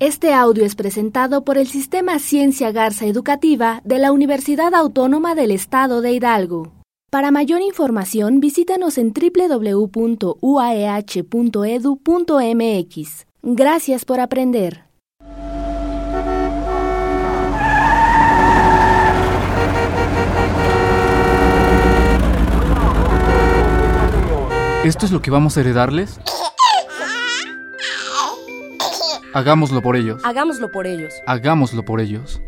Este audio es presentado por el Sistema Ciencia Garza Educativa de la Universidad Autónoma del Estado de Hidalgo. Para mayor información, visítanos en www.uaeh.edu.mx. Gracias por aprender. ¿Esto es lo que vamos a heredarles? Hagámoslo por ellos. Hagámoslo por ellos. Hagámoslo por ellos.